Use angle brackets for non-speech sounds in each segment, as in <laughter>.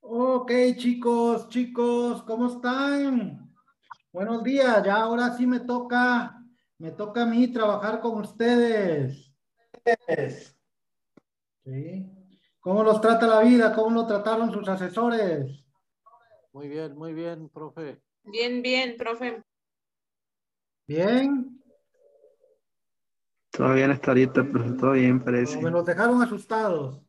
Ok, chicos, chicos, ¿cómo están? Buenos días, ya ahora sí me toca, me toca a mí trabajar con ustedes. ¿Sí? ¿Cómo los trata la vida? ¿Cómo lo trataron sus asesores? Muy bien, muy bien, profe. Bien, bien, profe. ¿Bien? Todo bien hasta ahorita, pero todo bien parece. ¿O me los dejaron asustados?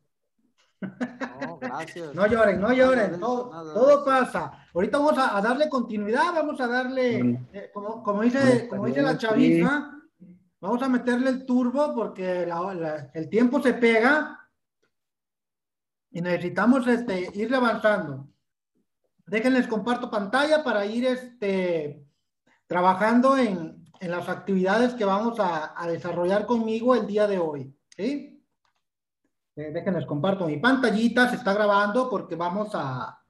No, gracias. No lloren, no lloren, todo, todo pasa. Ahorita vamos a, a darle continuidad, vamos a darle, Mm. eh, como, como dice, como dice la chaviza, vamos a meterle el turbo porque la- la- el tiempo se pega y necesitamos este, ir avanzando. Déjenles comparto pantalla para ir este, trabajando en, en las actividades que vamos a, a desarrollar conmigo el día de hoy. ¿sí? Eh, déjenles comparto mi pantallita, se está grabando porque vamos a,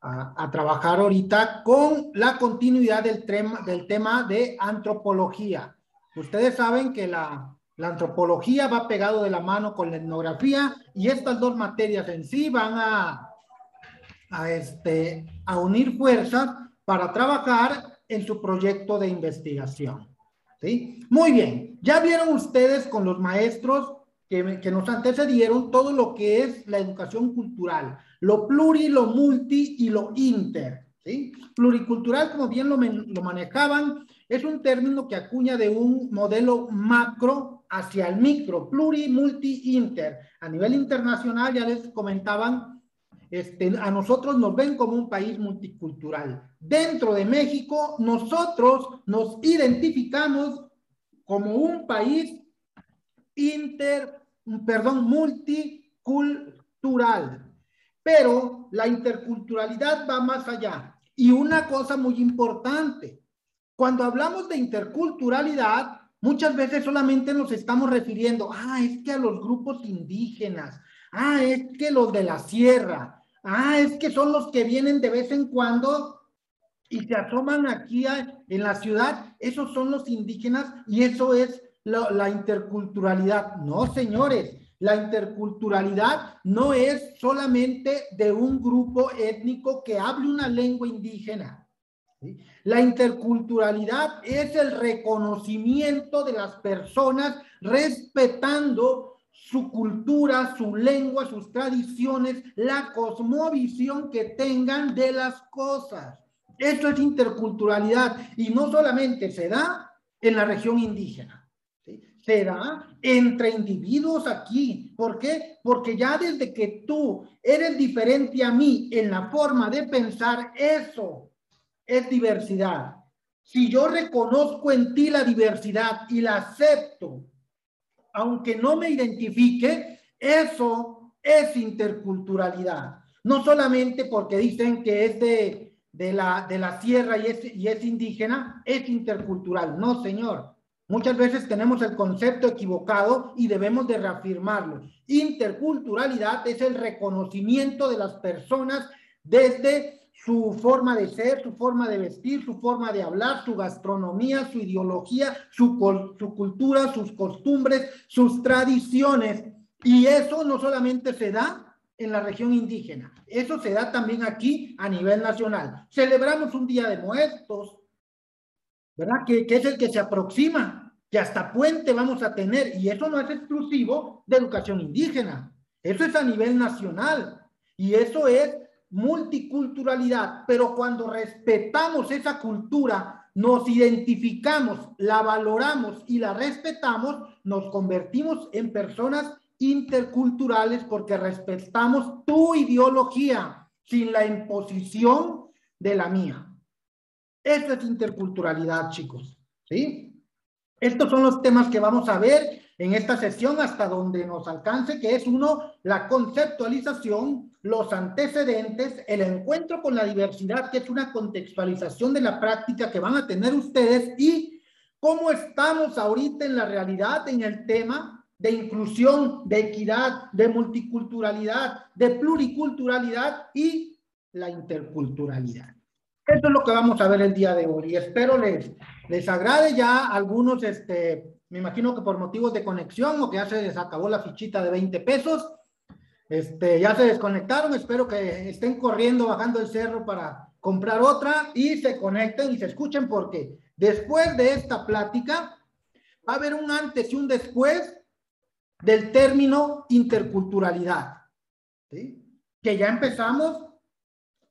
a, a trabajar ahorita con la continuidad del, tema del tema de antropología. Ustedes saben que la, la antropología va pegado de la mano con la etnografía y estas dos materias en sí van a, a, este, a unir fuerzas para trabajar en su proyecto de investigación. ¿sí? Muy bien, ya vieron ustedes con los maestros que, nos antecedieron todo lo que es la educación cultural, lo pluri, lo multi y lo inter. ¿sí? Pluricultural, como bien lo, lo manejaban, es un término que acuña de un modelo macro hacia el micro, pluri, multi, inter. A nivel internacional, ya les comentaban, este, a nosotros nos ven como un país multicultural. Dentro de México, nosotros nos identificamos como un país inter, perdón, multicultural. Pero la interculturalidad va más allá. Y una cosa muy importante, cuando hablamos de interculturalidad, muchas veces solamente nos estamos refiriendo, ah, es que a los grupos indígenas, ah, es que los de la sierra, ah, es que son los que vienen de vez en cuando y se asoman aquí en la ciudad, esos son los indígenas y eso es la, interculturalidad. No, señores, la interculturalidad no es solamente de un grupo étnico que hable una lengua indígena. La interculturalidad es el reconocimiento de las personas respetando su cultura, su lengua, sus tradiciones, la cosmovisión que tengan de las cosas. Esto es interculturalidad y no solamente se da en la región indígena. Se da entre individuos aquí. ¿Por qué? Porque ya desde que tú eres diferente a mí en la forma de pensar, eso es diversidad. Si yo reconozco en ti la diversidad y la acepto, aunque no me identifique, eso es interculturalidad. No solamente porque dicen que es de, de, la, de la sierra y es, y es indígena, es intercultural. No, señor. Muchas veces tenemos el concepto equivocado y debemos de reafirmarlo. Interculturalidad es el reconocimiento de las personas desde su forma de ser, su forma de vestir, su forma de hablar, su gastronomía, su ideología, su, su cultura, sus costumbres, sus tradiciones. Y eso no solamente se da en la región indígena, eso se da también aquí a nivel nacional. Celebramos un Día de Muertos, ¿verdad? Que, que, es el que se aproxima, que hasta puente vamos a tener, y eso no es exclusivo de educación indígena, eso es a nivel nacional, y eso es multiculturalidad, pero cuando respetamos esa cultura, nos identificamos, la valoramos y la respetamos, nos convertimos en personas interculturales porque respetamos tu ideología sin la imposición de la mía. Esto es interculturalidad, chicos. ¿Sí? Estos son los temas que vamos a ver en esta sesión hasta donde nos alcance, que es uno, la conceptualización, los antecedentes, el encuentro con la diversidad, que es una contextualización de la práctica que van a tener ustedes y cómo estamos ahorita en la realidad en el tema de inclusión, de equidad, de multiculturalidad, de pluriculturalidad y la interculturalidad. Esto es lo que vamos a ver el día de hoy y espero les, les agrade ya algunos, este, me imagino que por motivos de conexión o que ya se les acabó la fichita de 20 pesos, Este, ya se desconectaron, espero que estén corriendo, bajando el cerro para comprar otra y se conecten y se escuchen porque después de esta plática va a haber un antes y un después del término interculturalidad, ¿sí? que ya empezamos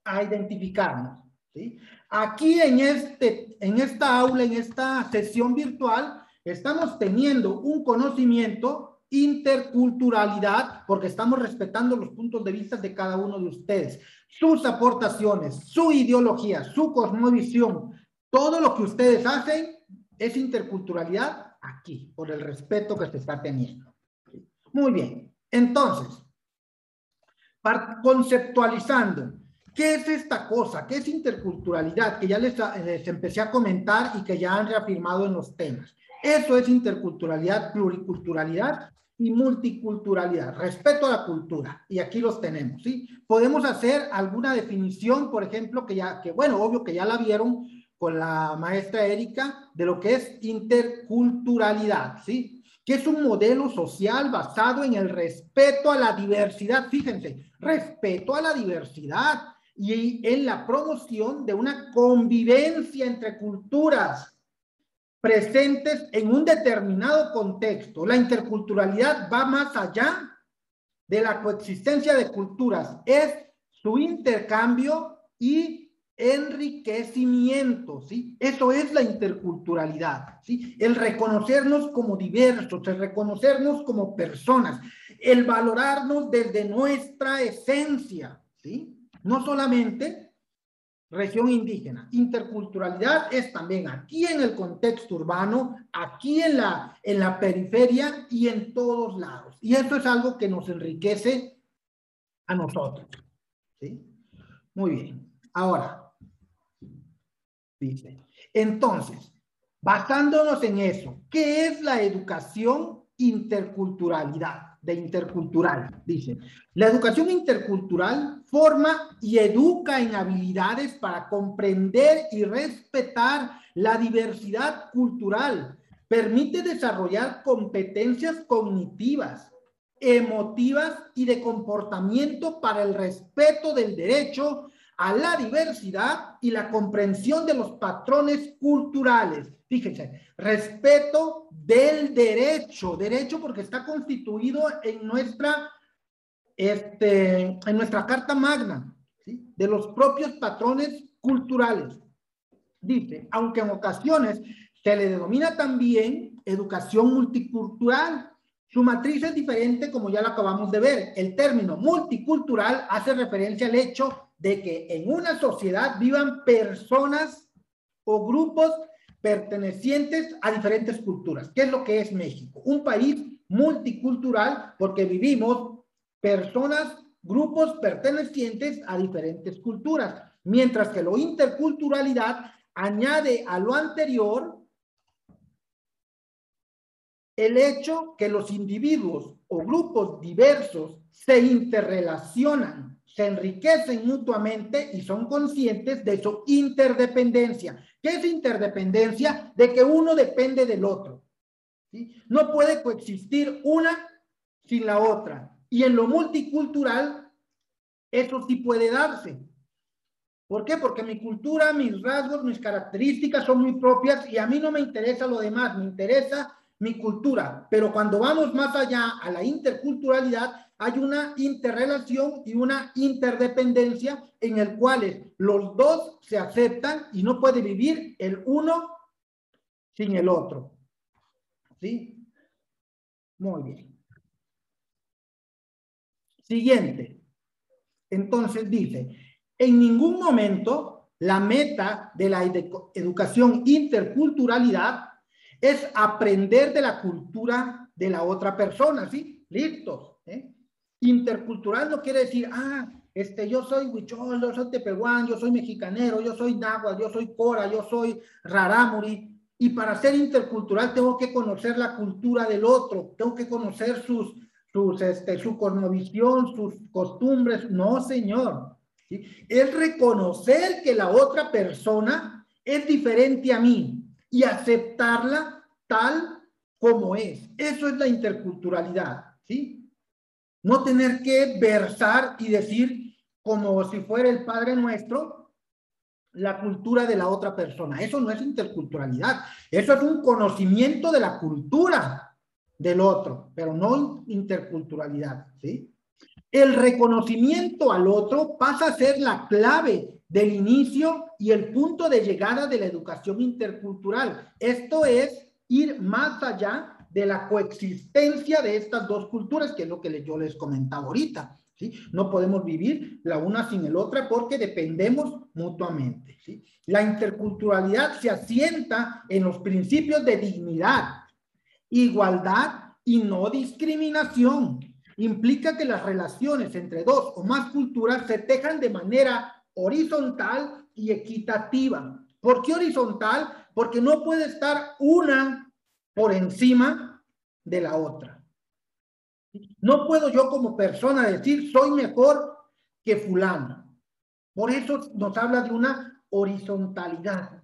a identificarnos. ¿Sí? Aquí en, este, en esta aula, en esta sesión virtual, estamos teniendo un conocimiento interculturalidad, porque estamos respetando los puntos de vista de cada uno de ustedes, sus aportaciones, su ideología, su cosmovisión, todo lo que ustedes hacen es interculturalidad aquí, por el respeto que se está teniendo. Muy bien, entonces, conceptualizando, ¿qué es esta cosa? ¿Qué es interculturalidad? Que ya les, les empecé a comentar y que ya han reafirmado en los temas. Eso es interculturalidad, pluriculturalidad y multiculturalidad, respeto a la cultura. Y aquí los tenemos, ¿sí? Podemos hacer alguna definición, por ejemplo, que ya, que bueno, obvio que ya la vieron con la maestra Erika, de lo que es interculturalidad, ¿sí? Que es un modelo social basado en el respeto a la diversidad, fíjense, respeto a la diversidad y en la promoción de una convivencia entre culturas presentes en un determinado contexto. La interculturalidad va más allá de la coexistencia de culturas, es su intercambio y enriquecimiento, ¿sí? Eso es la interculturalidad, ¿sí? El reconocernos como diversos, el reconocernos como personas, el valorarnos desde nuestra esencia, ¿sí? No solamente región indígena. Interculturalidad es también aquí en el contexto urbano, aquí en la, en la periferia y en todos lados. Y esto es algo que nos enriquece a nosotros. ¿sí? Muy bien. Ahora, dice, entonces, basándonos en eso, ¿qué es la educación interculturalidad? De intercultural, dice. La educación intercultural forma y educa en habilidades para comprender y respetar la diversidad cultural. Permite desarrollar competencias cognitivas, emotivas y de comportamiento para el respeto del derecho a la diversidad y la comprensión de los patrones culturales. Fíjense, respeto del derecho, derecho porque está constituido en nuestra, este, en nuestra Carta Magna, ¿sí? de los propios patrones culturales. Dice, aunque en ocasiones se le denomina también educación multicultural, su matriz es diferente como ya lo acabamos de ver. El término multicultural hace referencia al hecho de que en una sociedad vivan personas o grupos pertenecientes a diferentes culturas. ¿Qué es lo que es México? Un país multicultural porque vivimos personas, grupos pertenecientes a diferentes culturas, mientras que lo interculturalidad añade a lo anterior el hecho que los individuos o grupos diversos se interrelacionan, se enriquecen mutuamente y son conscientes de su interdependencia. ¿Qué es interdependencia? De que uno depende del otro. No puede coexistir una sin la otra. Y en lo multicultural, eso sí puede darse. ¿Por qué? Porque mi cultura, mis rasgos, mis características son muy propias y a mí no me interesa lo demás, me interesa mi cultura. Pero cuando vamos más allá a la interculturalidad, hay una interrelación y una interdependencia en el cual los dos se aceptan y no puede vivir el uno sin el otro. ¿Sí? Muy bien. Siguiente. Entonces dice, en ningún momento la meta de la educación interculturalidad es aprender de la cultura de la otra persona, ¿sí? Listos. ¿eh? Intercultural no quiere decir, ah, este, yo soy huichol, yo soy tepehuán, yo soy mexicanero, yo soy náhuatl, yo soy cora, yo soy rarámuri. Y para ser intercultural tengo que conocer la cultura del otro, tengo que conocer sus, sus, este, su cosmovisión, sus costumbres. No, señor. Es reconocer que la otra persona es diferente a mí y aceptarla tal como es. Eso es la interculturalidad, ¿sí? No tener que versar y decir como si fuera el Padre Nuestro la cultura de la otra persona. Eso no es interculturalidad. Eso es un conocimiento de la cultura del otro, pero no interculturalidad, ¿sí? El reconocimiento al otro pasa a ser la clave del inicio y el punto de llegada de la educación intercultural. Esto es ir más allá de la coexistencia de estas dos culturas, que es lo que yo les comentaba ahorita. ¿sí? No podemos vivir la una sin el otra porque dependemos mutuamente. ¿sí? La interculturalidad se asienta en los principios de dignidad, igualdad y no discriminación. Implica que las relaciones entre dos o más culturas se tejan de manera horizontal y equitativa. ¿Por qué horizontal? Porque no puede estar una por encima de la otra. No puedo yo como persona decir soy mejor que fulano. Por eso nos habla de una horizontalidad.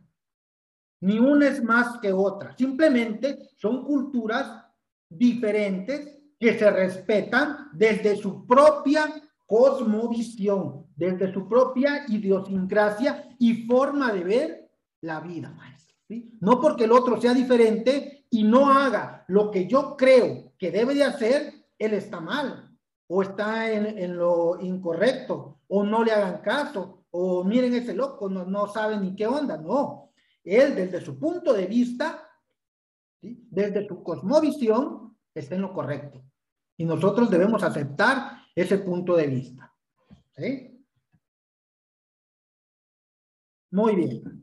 Ni una es más que otra. Simplemente son culturas diferentes que se respetan desde su propia cosmovisión, desde su propia idiosincrasia y forma de ver la vida, maestro. No porque el otro sea diferente y no haga lo que yo creo que debe de hacer, él está mal o está en, lo incorrecto o no le hagan caso o miren ese loco, no, no sabe ni qué onda, no. Él desde su punto de vista, desde su cosmovisión, está en lo correcto. Y nosotros debemos aceptar ese punto de vista. Muy bien.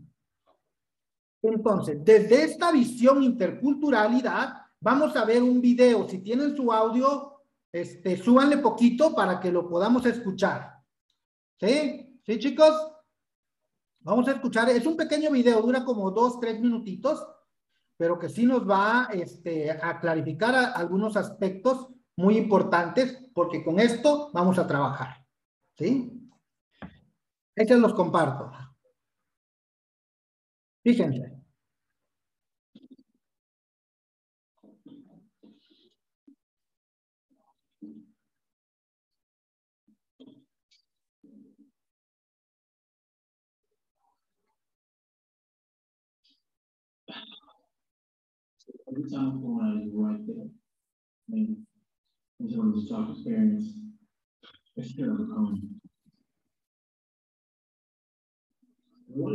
Entonces, desde esta visión interculturalidad, vamos a ver un video. Si tienen su audio, este, súbanle poquito para que lo podamos escuchar. ¿Sí? ¿Sí, chicos? Vamos a escuchar. Es un pequeño video, dura como dos, tres minutitos, pero que sí nos va este, a clarificar algunos aspectos muy importantes porque con esto vamos a trabajar. ¿Sí? Estos los comparto. We can try. Every time I is right there. I mean, in terms of stock experience, it's still a. What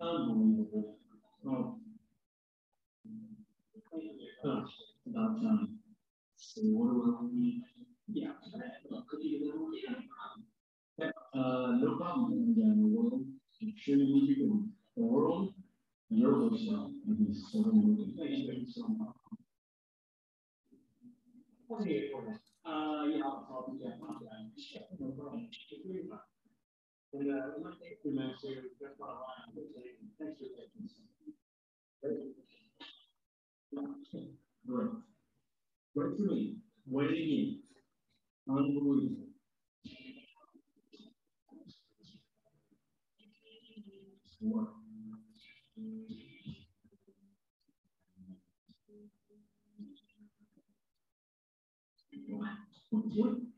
Unbelievable. Oh. Time. So what do need? Yeah, get Uh, no problem. You moving. Okay, uh, yeah, I'll probably get my no problem. And uh, we a line, thanks for taking What do we waiting in? Unbelievable. What?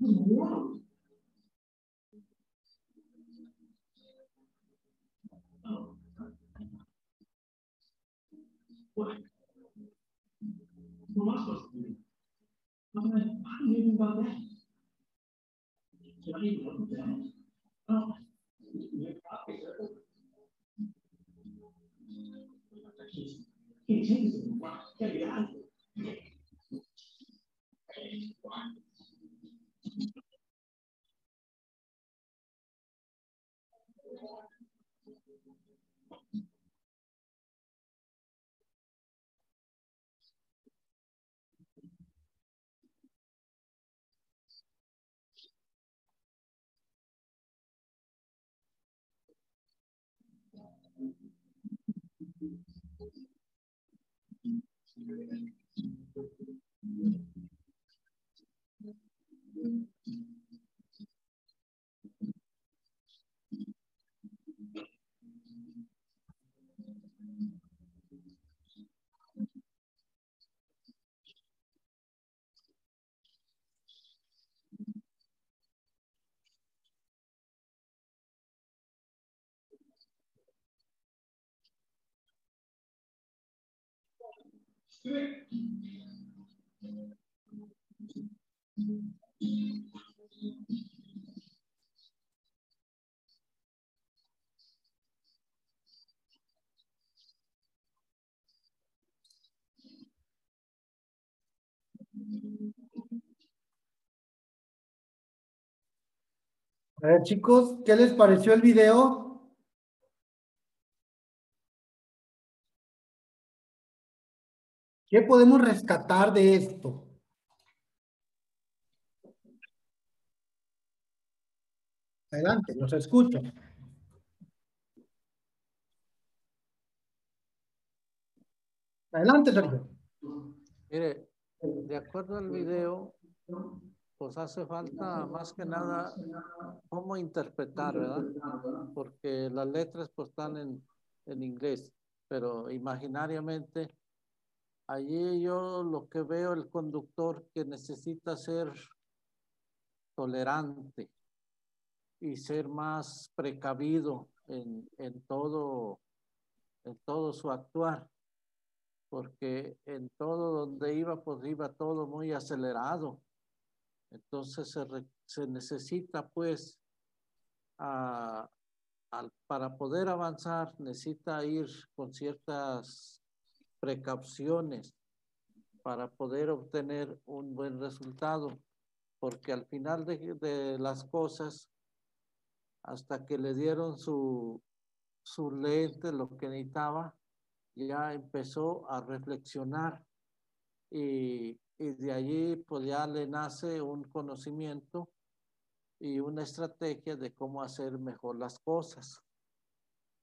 What? What? Am I supposed to do? I'm like, don't even that. At that. Oh, 更清楚的话，这里的案子。Thank you. Chicos, ¿qué les pareció el video? ¿Qué podemos rescatar de esto? Adelante, los escucho. Adelante, Sergio. Mire, de acuerdo al video, pues hace falta más que nada cómo interpretar, ¿verdad? Porque las letras pues están en, en inglés, pero imaginariamente allí yo lo que veo el conductor que necesita ser tolerante y ser más precavido en, en todo en todo su actuar porque en todo donde iba pues iba todo muy acelerado. Entonces se, se necesita pues a, para poder avanzar necesita ir con ciertas precauciones para poder obtener un buen resultado, porque al final de, de las cosas, hasta que le dieron su, su lente, lo que necesitaba, ya empezó a reflexionar y, y de allí pues ya le nace un conocimiento y una estrategia de cómo hacer mejor las cosas.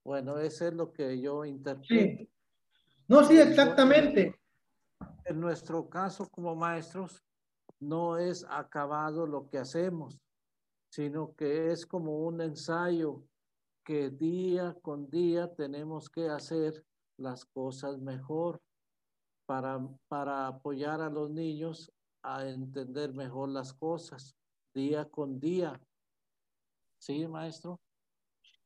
Bueno, eso es lo que yo interpreto. Sí. No, sí, exactamente. En nuestro caso como maestros, no es acabado lo que hacemos, sino que es como un ensayo que día con día tenemos que hacer las cosas mejor para, para apoyar a los niños a entender mejor las cosas día con día. ¿Sí, maestro?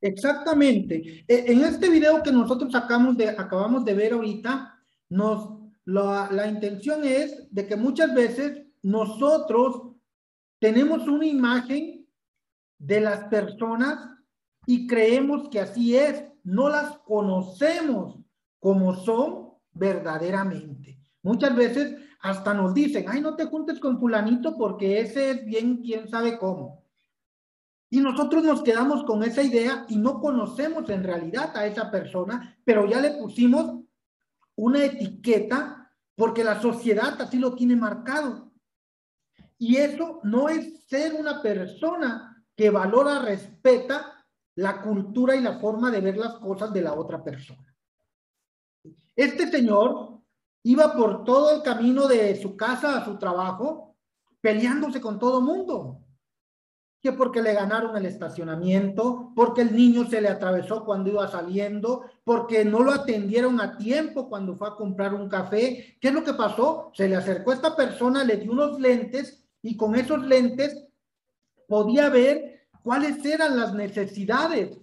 Exactamente. E, en este video que nosotros de, acabamos de ver ahorita, nos, la, la intención es de que muchas veces nosotros tenemos una imagen de las personas y creemos que así es, no las conocemos como son verdaderamente. Muchas veces hasta nos dicen, ay, no te juntes con fulanito porque ese es bien, quién sabe cómo. Y nosotros nos quedamos con esa idea y no conocemos en realidad a esa persona, pero ya le pusimos una etiqueta porque la sociedad así lo tiene marcado. Y eso no es ser una persona que valora, respeta la cultura y la forma de ver las cosas de la otra persona. Este señor iba por todo el camino de su casa a su trabajo peleándose con todo mundo que porque le ganaron el estacionamiento, porque el niño se le atravesó cuando iba saliendo, porque no lo atendieron a tiempo cuando fue a comprar un café. ¿Qué es lo que pasó? Se le acercó a esta persona, le dio unos lentes y con esos lentes podía ver cuáles eran las necesidades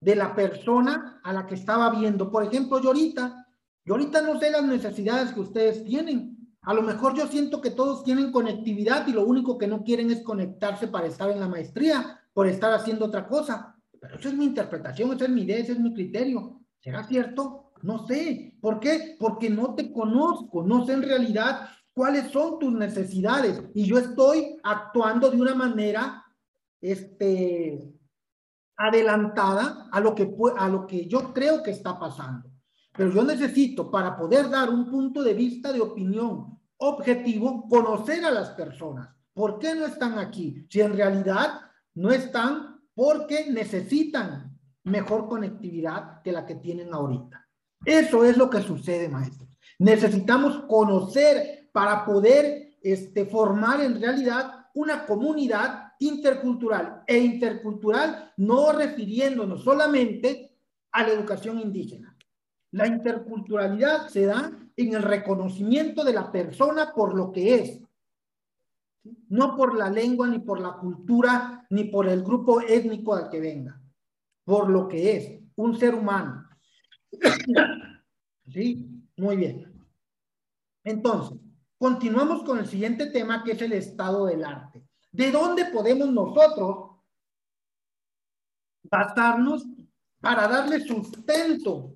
de la persona a la que estaba viendo. Por ejemplo, yo ahorita, yo ahorita no sé las necesidades que ustedes tienen, a lo mejor yo siento que todos tienen conectividad y lo único que no quieren es conectarse para estar en la maestría, por estar haciendo otra cosa. Pero esa es mi interpretación, esa es mi idea, ese es mi criterio. ¿Será cierto? No sé. ¿Por qué? Porque no te conozco, no sé en realidad cuáles son tus necesidades y yo estoy actuando de una manera este, adelantada a lo, que, a lo que yo creo que está pasando. Pero yo necesito, para poder dar un punto de vista de opinión objetivo, conocer a las personas. ¿Por qué no están aquí? Si en realidad no están porque necesitan mejor conectividad que la que tienen ahorita. Eso es lo que sucede, maestros. Necesitamos conocer para poder este, formar en realidad una comunidad intercultural e intercultural, no refiriéndonos solamente a la educación indígena. La interculturalidad se da en el reconocimiento de la persona por lo que es, no por la lengua, ni por la cultura, ni por el grupo étnico al que venga, por lo que es un ser humano. <coughs> ¿Sí? Muy bien. Entonces, continuamos con el siguiente tema que es el estado del arte. ¿De dónde podemos nosotros basarnos para darle sustento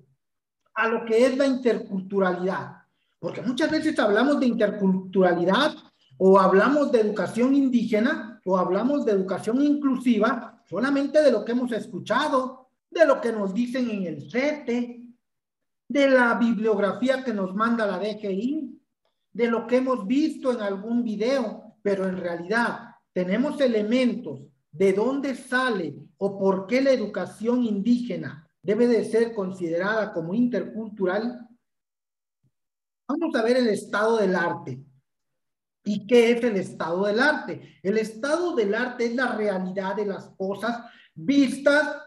a lo que es la interculturalidad? Porque muchas veces hablamos de interculturalidad o hablamos de educación indígena o hablamos de educación inclusiva solamente de lo que hemos escuchado, de lo que nos dicen en el CETE, de la bibliografía que nos manda la DGI, de lo que hemos visto en algún video, pero en realidad tenemos elementos de dónde sale o por qué la educación indígena debe de ser considerada como intercultural. Vamos a ver el estado del arte. ¿Y qué es el estado del arte? El estado del arte es la realidad de las cosas vistas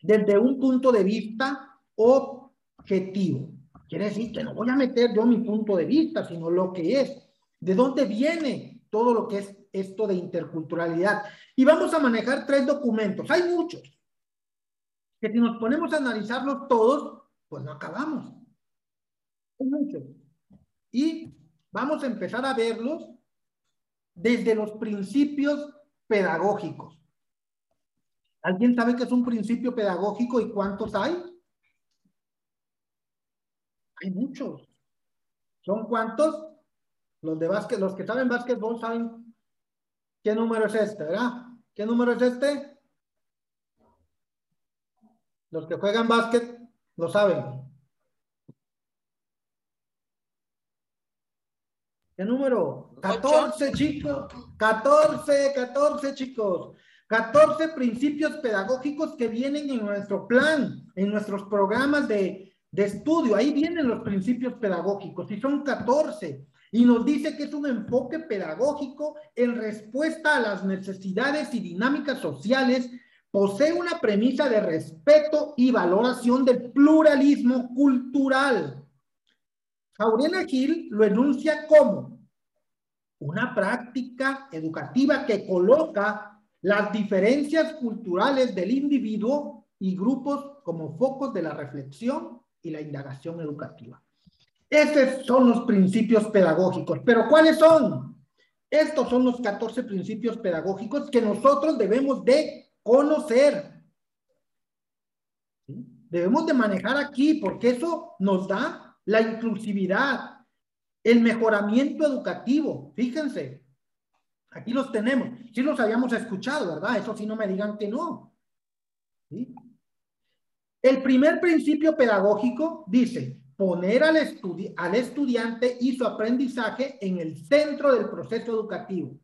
desde un punto de vista objetivo. Quiere decir que no voy a meter yo mi punto de vista, sino lo que es. ¿De dónde viene todo lo que es esto de interculturalidad? Y vamos a manejar tres documentos. Hay muchos. Que si nos ponemos a analizarlos todos, pues no acabamos. Hay muchos. Y Vamos a empezar a verlos desde los principios pedagógicos. ¿Alguien sabe qué es un principio pedagógico y cuántos hay? Hay muchos. ¿Son cuántos? Los de básquet, los que saben básquetbol saben qué número es este, ¿verdad? ¿Qué número es este? Los que juegan básquet lo saben. ¿Qué número? 14, chicos. 14, 14, chicos. 14 principios pedagógicos que vienen en nuestro plan, en nuestros programas de, de estudio. Ahí vienen los principios pedagógicos y son 14. Y nos dice que es un enfoque pedagógico en respuesta a las necesidades y dinámicas sociales. Posee una premisa de respeto y valoración del pluralismo cultural Jaurena Gil lo enuncia como una práctica educativa que coloca las diferencias culturales del individuo y grupos como focos de la reflexión y la indagación educativa. Estos son los principios pedagógicos. ¿Pero cuáles son? Estos son los 14 principios pedagógicos que nosotros debemos de conocer. Debemos de manejar aquí porque eso nos da la inclusividad, el mejoramiento educativo. Fíjense, aquí los tenemos. Sí los habíamos escuchado, ¿verdad? Eso sí no me digan que no. El primer principio pedagógico dice poner al, al estudiante y su aprendizaje en el centro del proceso educativo.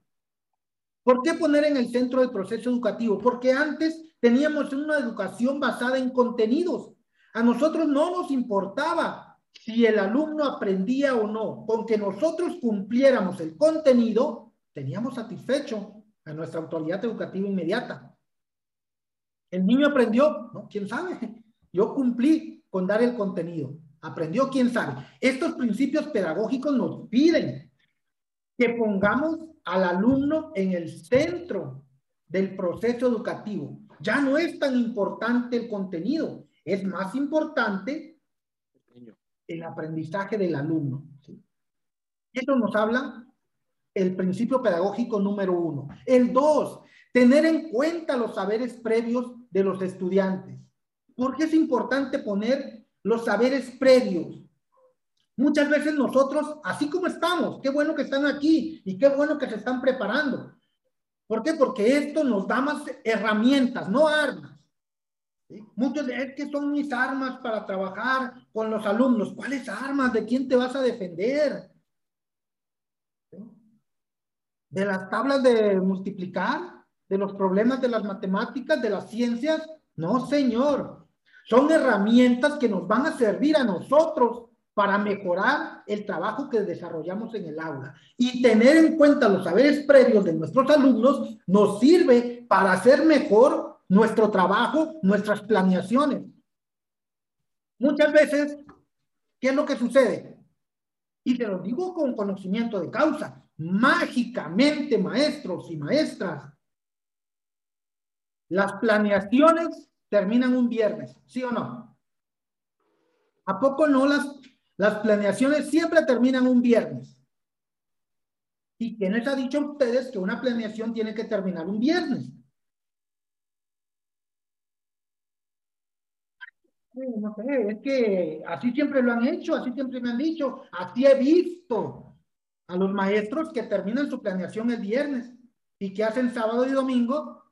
¿Por qué poner en el centro del proceso educativo? Porque antes teníamos una educación basada en contenidos. A nosotros no nos importaba si el alumno aprendía o no, con que nosotros cumpliéramos el contenido, teníamos satisfecho a nuestra autoridad educativa inmediata. ¿El niño aprendió? No, quién sabe. <laughs> Yo cumplí con dar el contenido. ¿Aprendió? ¿Quién sabe? Estos principios pedagógicos nos piden que pongamos al alumno en el centro del proceso educativo. Ya no es tan importante el contenido, es más importante el aprendizaje del alumno. Esto nos habla el principio pedagógico número uno. El dos, tener en cuenta los saberes previos de los estudiantes. ¿Por qué es importante poner los saberes previos? Muchas veces nosotros, así como estamos, qué bueno que están aquí y qué bueno que se están preparando. ¿Por qué? Porque esto nos da más herramientas, no armas. ¿Sí? Muchos de que son mis armas para trabajar con los alumnos. ¿Cuáles armas? ¿De quién te vas a defender? ¿De las tablas de multiplicar? ¿De los problemas de las matemáticas? ¿De las ciencias? No, señor. Son herramientas que nos van a servir a nosotros para mejorar el trabajo que desarrollamos en el aula. Y tener en cuenta los saberes previos de nuestros alumnos nos sirve para hacer mejor nuestro trabajo, nuestras planeaciones. Muchas veces, ¿qué es lo que sucede? Y te lo digo con conocimiento de causa. Mágicamente, maestros y maestras, las planeaciones terminan un viernes, ¿sí o no? ¿A poco no las las planeaciones siempre terminan un viernes. ¿Y quién les ha dicho a ustedes que una planeación tiene que terminar un viernes? No sé, es que así siempre lo han hecho, así siempre me han dicho, así he visto a los maestros que terminan su planeación el viernes y que hacen sábado y domingo,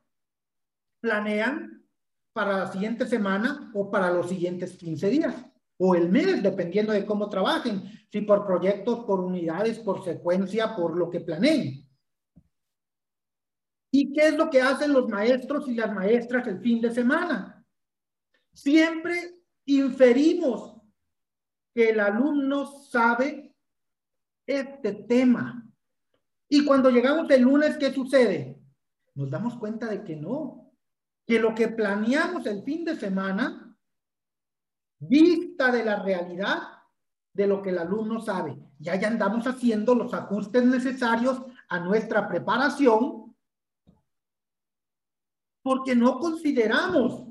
planean para la siguiente semana o para los siguientes 15 días o el mes, dependiendo de cómo trabajen, si por proyectos, por unidades, por secuencia, por lo que planeen. ¿Y qué es lo que hacen los maestros y las maestras el fin de semana? Siempre inferimos que el alumno sabe este tema. Y cuando llegamos el lunes, ¿qué sucede? Nos damos cuenta de que no, que lo que planeamos el fin de semana vista de la realidad de lo que el alumno sabe. Ya ya andamos haciendo los ajustes necesarios a nuestra preparación porque no consideramos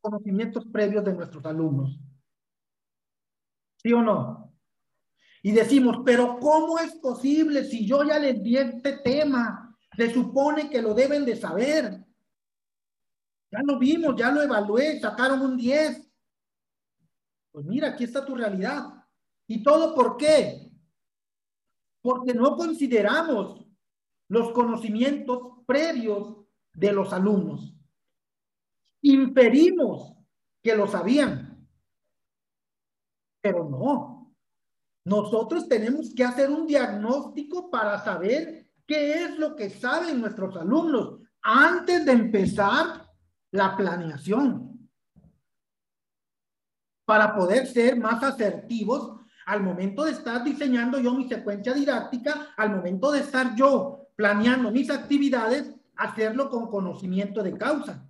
conocimientos previos de nuestros alumnos. ¿Sí o no? Y decimos, pero ¿cómo es posible si yo ya les di este tema? Se supone que lo deben de saber. Ya lo vimos, ya lo evalué, sacaron un 10. Pues mira, aquí está tu realidad. ¿Y todo por qué? Porque no consideramos los conocimientos previos de los alumnos. Inferimos que lo sabían, pero no. Nosotros tenemos que hacer un diagnóstico para saber qué es lo que saben nuestros alumnos antes de empezar la planeación para poder ser más asertivos al momento de estar diseñando yo mi secuencia didáctica, al momento de estar yo planeando mis actividades, hacerlo con conocimiento de causa.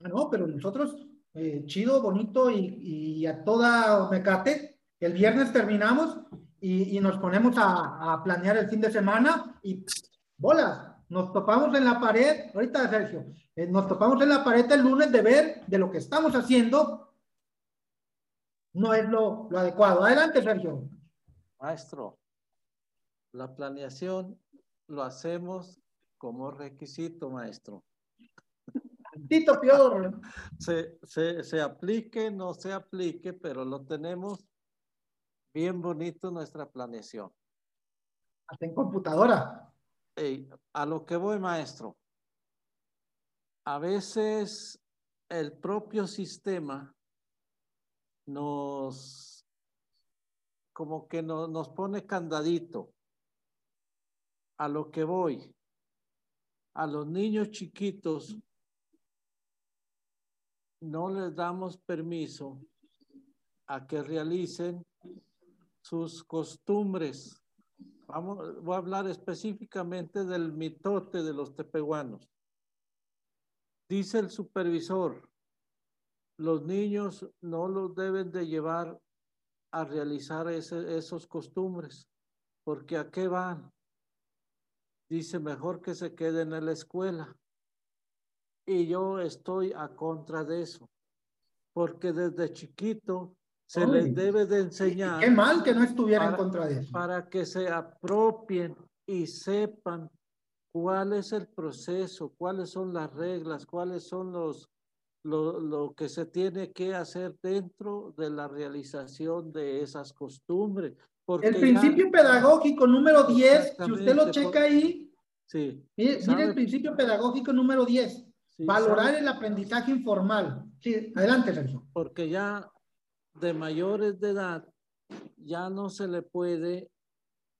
Ah, no, pero nosotros, eh, chido, bonito y, a toda mecate, el viernes terminamos y, nos ponemos a, planear el fin de semana y bolas, nos topamos en la pared, ahorita Sergio, eh, nos topamos en la pared el lunes de ver de lo que estamos haciendo no es lo, adecuado. Adelante, Sergio. Maestro, la planeación lo hacemos como requisito, maestro. Tito peor. Se, se, se aplique, no se aplique, pero lo tenemos bien bonito nuestra planeación. Hasta en computadora. a lo que voy, maestro. A veces el propio sistema nos, como que no, nos pone candadito a lo que voy. A los niños chiquitos no les damos permiso a que realicen sus costumbres. Vamos, voy a hablar específicamente del mitote de los tepehuanos. Dice el supervisor, los niños no los deben de llevar a realizar esos costumbres, porque ¿a qué van? Dice, mejor que se queden en la escuela. Y yo estoy a contra de eso, porque desde chiquito se les debe de enseñar. Qué mal que no estuviera en contra de eso. Para que se apropien y sepan cuál es el proceso, cuáles son las reglas, cuáles son los lo, lo que se tiene que hacer dentro de la realización de esas costumbres. Porque El ya- principio pedagógico número 10, si usted lo checa ahí, sí, mire, el principio pedagógico número 10, sí, valorar ¿sabe? el aprendizaje informal. Sí, adelante, Sergio. porque ya de mayores de edad ya no se le puede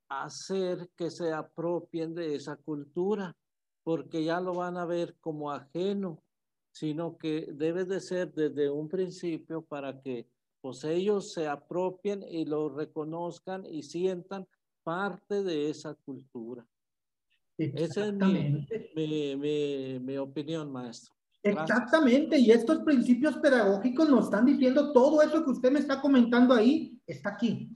hacer que se apropien de esa cultura, porque ya lo van a ver como ajeno, sino que debe de ser desde un principio para que pues ellos se apropien y lo reconozcan y sientan parte de esa cultura. Esa es mi, mi, mi, mi opinión, maestro. Gracias. Exactamente, y estos principios pedagógicos nos están diciendo todo eso que usted me está comentando ahí, está aquí.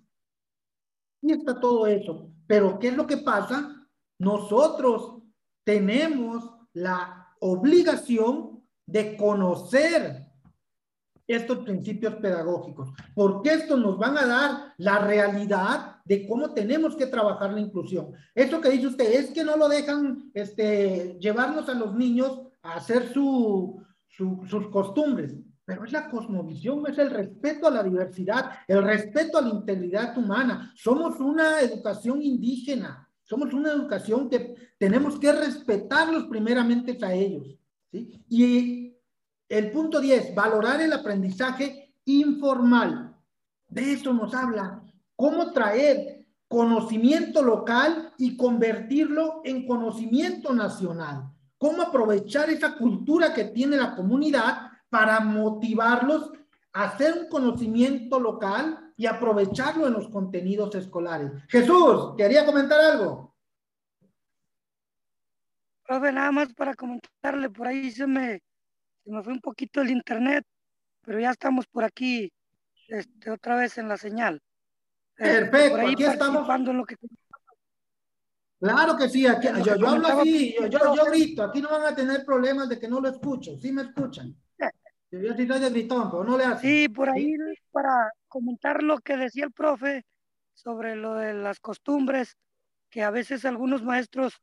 Y está todo eso. Pero ¿qué es lo que pasa? Nosotros tenemos la obligación de conocer estos principios pedagógicos, porque estos nos van a dar la realidad de cómo tenemos que trabajar la inclusión. Eso que dice usted es que no lo dejan este, llevarnos a los niños a hacer su, su- sus costumbres, pero es la cosmovisión, es el respeto a la diversidad, el respeto a la integridad humana. Somos una educación indígena, somos una educación que tenemos que respetarlos primeramente a ellos. Y el punto 10, valorar el aprendizaje informal. De eso nos habla. Cómo traer conocimiento local y convertirlo en conocimiento nacional. Cómo aprovechar esa cultura que tiene la comunidad para motivarlos a hacer un conocimiento local y aprovecharlo en los contenidos escolares. Jesús, ¿quería comentar algo? Profe, nada más para comentarle, por ahí se me, se me fue un poquito el internet, pero ya estamos por aquí este, otra vez en la señal. Este, Perfecto, aquí estamos. en lo que Claro que sí, aquí, yo, hablo así, yo, yo, grito, aquí no van a tener problemas de que no lo escucho, sí me escuchan. <laughs> Yo, sí soy de gritón, pero no le hace. Sí, por ahí para comentar lo que decía el profe sobre lo de las costumbres, que a veces algunos maestros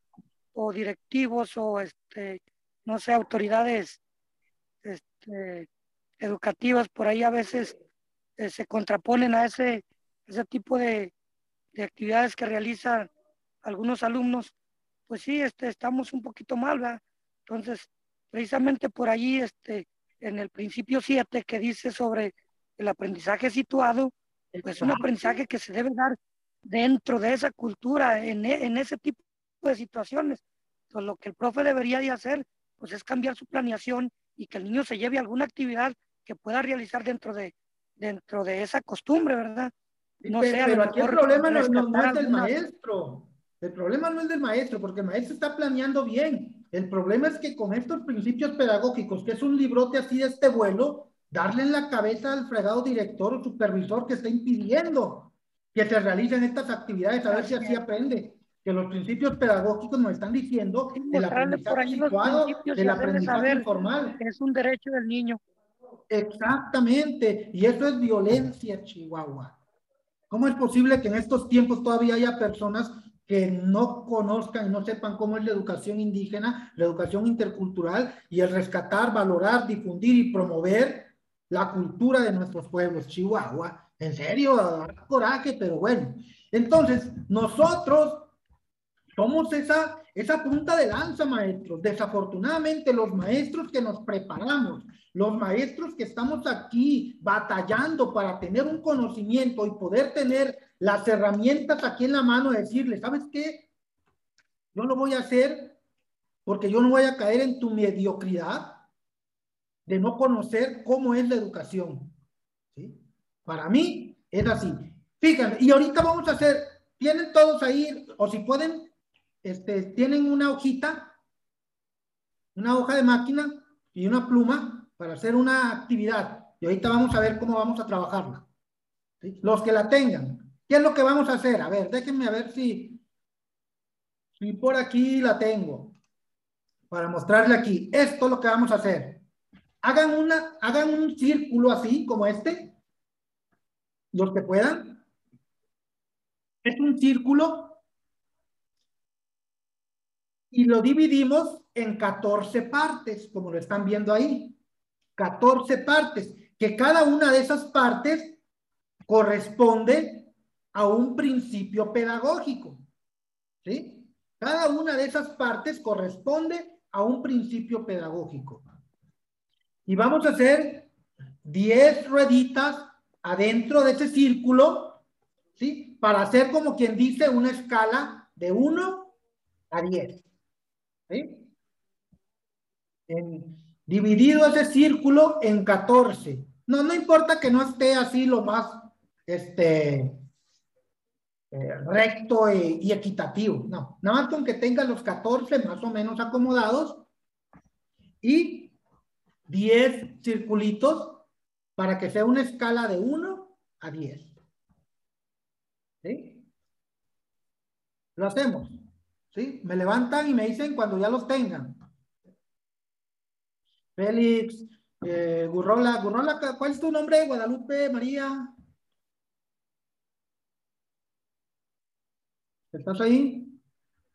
o directivos o este, no sé, autoridades este, educativas por ahí a veces eh, se contraponen a ese, ese tipo de, de actividades que realizan algunos alumnos, pues sí, este, estamos un poquito mal, ¿verdad? Entonces, precisamente por allí, este, en el principio 7 que dice sobre el aprendizaje situado, pues un aprendizaje que se debe dar dentro de esa cultura, en, en ese tipo de situaciones. Entonces, lo que el profe debería de hacer, pues es cambiar su planeación y que el niño se lleve alguna actividad que pueda realizar dentro de, dentro de esa costumbre, ¿verdad? No pero aquí el problema no, no- es del maestro. El problema no es del maestro, porque el maestro está planeando bien. El problema es que con estos principios pedagógicos, que es un librote así de este vuelo, darle en la cabeza al fregado director o supervisor que está impidiendo que se realicen estas actividades, a ver si así aprende. Que los principios pedagógicos nos están diciendo Sí, el mostrarle por aprendizaje situado, principios y el hacerle aprendizaje informal. es un derecho del niño. Exactamente, y eso es violencia, Chihuahua. ¿Cómo es posible que en estos tiempos todavía haya personas que no conozcan y no sepan cómo es la educación indígena, la educación intercultural y el rescatar, valorar, difundir y promover la cultura de nuestros pueblos, Chihuahua? En serio, coraje, pero bueno. Entonces, nosotros somos esa, esa punta de lanza, maestros. Desafortunadamente, los maestros que nos preparamos, los maestros que estamos aquí batallando para tener un conocimiento y poder tener las herramientas aquí en la mano, decirle, ¿sabes qué? Yo lo voy a hacer porque yo no voy a caer en tu mediocridad de no conocer cómo es la educación. ¿sí? Para mí es así. Fíjense, y ahorita vamos a hacer, tienen todos ahí, o si pueden, este, tienen una hojita, una hoja de máquina y una pluma para hacer una actividad. Y ahorita vamos a ver cómo vamos a trabajarla. ¿sí? Los que la tengan. ¿Qué es lo que vamos a hacer? A ver, déjenme a ver si, si por aquí la tengo. Para mostrarle aquí. Esto es lo que vamos a hacer. Hagan, una, hagan un círculo así, como este. Los que puedan. Es un círculo. Y lo dividimos en 14 partes, como lo están viendo ahí. 14 partes, que cada una de esas partes corresponde a un principio pedagógico. ¿Sí? Cada una de esas partes corresponde a un principio pedagógico. Y vamos a hacer 10 rueditas adentro de ese círculo, ¿sí? Para hacer como quien dice una escala de 1 a 10. ¿Sí? dividido ese círculo en 14. No, no importa que no esté así lo más este, eh, recto e, y equitativo. No, nada más con que tenga los 14 más o menos acomodados y 10 circulitos para que sea una escala de 1 a 10. ¿Sí? Lo hacemos. ¿Sí? Me levantan y me dicen cuando ya los tengan. Félix, eh, Gurrola, Gurrola, ¿cuál es tu nombre? Guadalupe, María. ¿Estás ahí?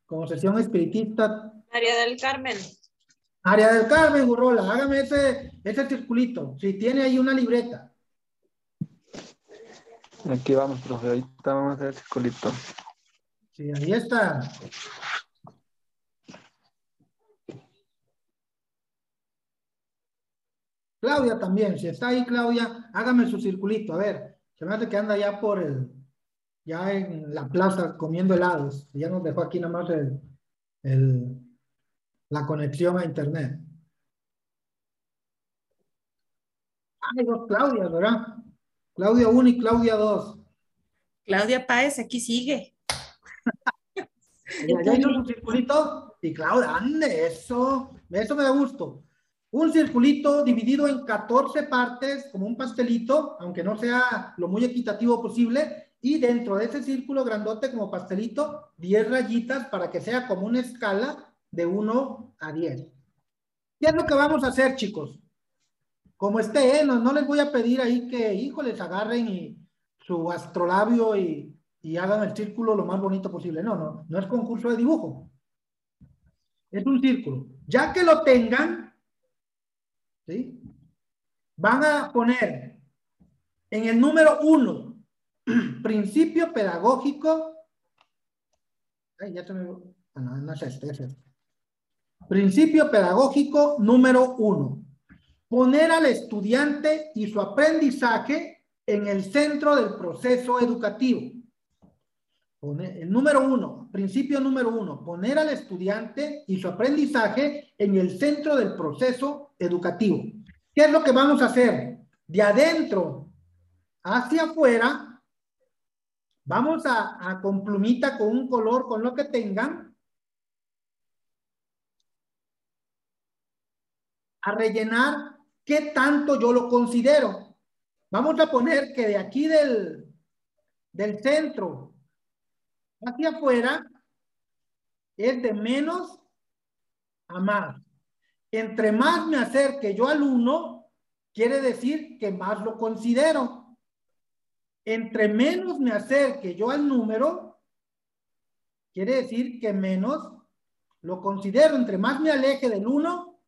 Como sesión espiritista. María del Carmen. María del Carmen, Gurrola, hágame ese, ese circulito. Si tiene ahí una libreta. Aquí vamos, profe. Ahorita vamos a hacer el circulito. Sí, ahí está. Claudia también, si está ahí Claudia, hágame su circulito. A ver, se me hace que anda ya por el, ya en la plaza comiendo helados. Ya nos dejó aquí nomás el, el, la conexión a internet. Hay dos Claudia, ¿verdad? Claudia 1 y Claudia 2. Claudia Páez, aquí sigue. Ya, ya hizo su circulito y Claudia, ande, eso, eso me da gusto un circulito dividido en 14 partes, como un pastelito, aunque no sea lo muy equitativo posible, y dentro de ese círculo grandote como pastelito, 10 rayitas para que sea como una escala de 1 a 10. ¿Qué es lo que vamos a hacer, chicos? Como esté, ¿eh? no, les voy a pedir ahí que, híjoles, agarren y, su astrolabio y, y hagan el círculo lo más bonito posible. No, no, no es concurso de dibujo. Es un círculo. Ya que lo tengan, ¿sí? Van a poner en el número uno, <clears throat> principio pedagógico. Ay, ya. Ah, no, no es este, es este. Principio pedagógico número uno. Poner al estudiante y su aprendizaje en el centro del proceso educativo. El número uno, principio número uno, poner al estudiante y su aprendizaje en el centro del proceso educativo. ¿Qué es lo que vamos a hacer? De adentro hacia afuera, vamos a, a con plumita, con un color, con lo que tengan, a rellenar qué tanto yo lo considero. Vamos a poner que de aquí del, del centro hacia afuera es de menos a más. Entre más me acerque yo al uno, quiere decir que más lo considero. Entre menos me acerque yo al número, quiere decir que menos lo considero. Entre más me aleje del uno,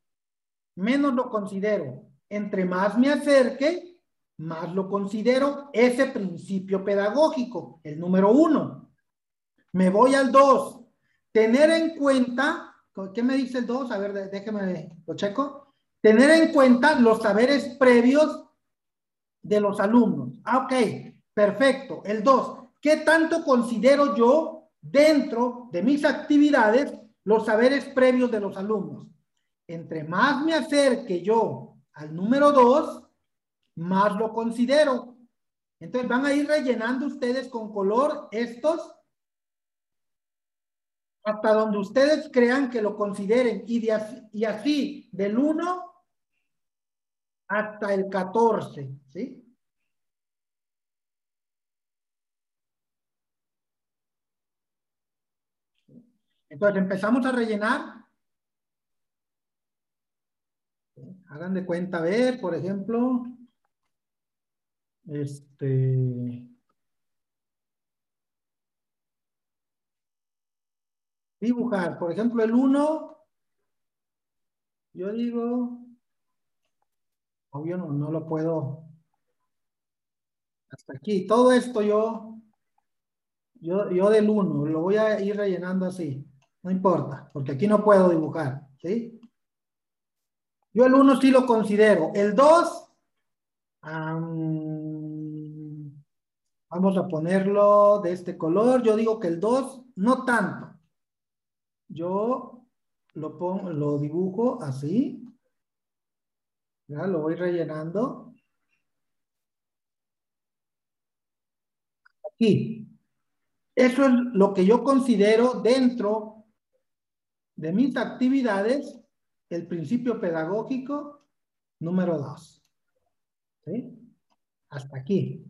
menos lo considero. Entre más me acerque, más lo considero ese principio pedagógico, el número uno. Me voy al dos. Tener en cuenta ¿Qué me dice el 2? A ver, déjeme, lo checo. Tener en cuenta los saberes previos de los alumnos. Ah, ok, perfecto. El 2. ¿Qué tanto considero yo dentro de mis actividades los saberes previos de los alumnos? Entre más me acerque yo al número 2, más lo considero. Entonces van a ir rellenando ustedes con color estos hasta donde ustedes crean que lo consideren y, así del 1 hasta el 14, ¿sí? Entonces empezamos a rellenar. Hagan de cuenta, a ver, por ejemplo, este... dibujar. Por ejemplo, el 1, yo digo, Obvio no, no lo puedo. Hasta aquí. Todo esto yo, yo, yo del 1, lo voy a ir rellenando así. No importa, porque aquí no puedo dibujar. ¿Sí? Yo el 1 sí lo considero. El 2, vamos a ponerlo de este color. Yo digo que el 2, no tanto. Yo lo, pongo, lo dibujo así. Ya lo voy rellenando. Aquí. Eso es lo que yo considero dentro de mis actividades el principio pedagógico número dos. ¿Sí? Hasta aquí.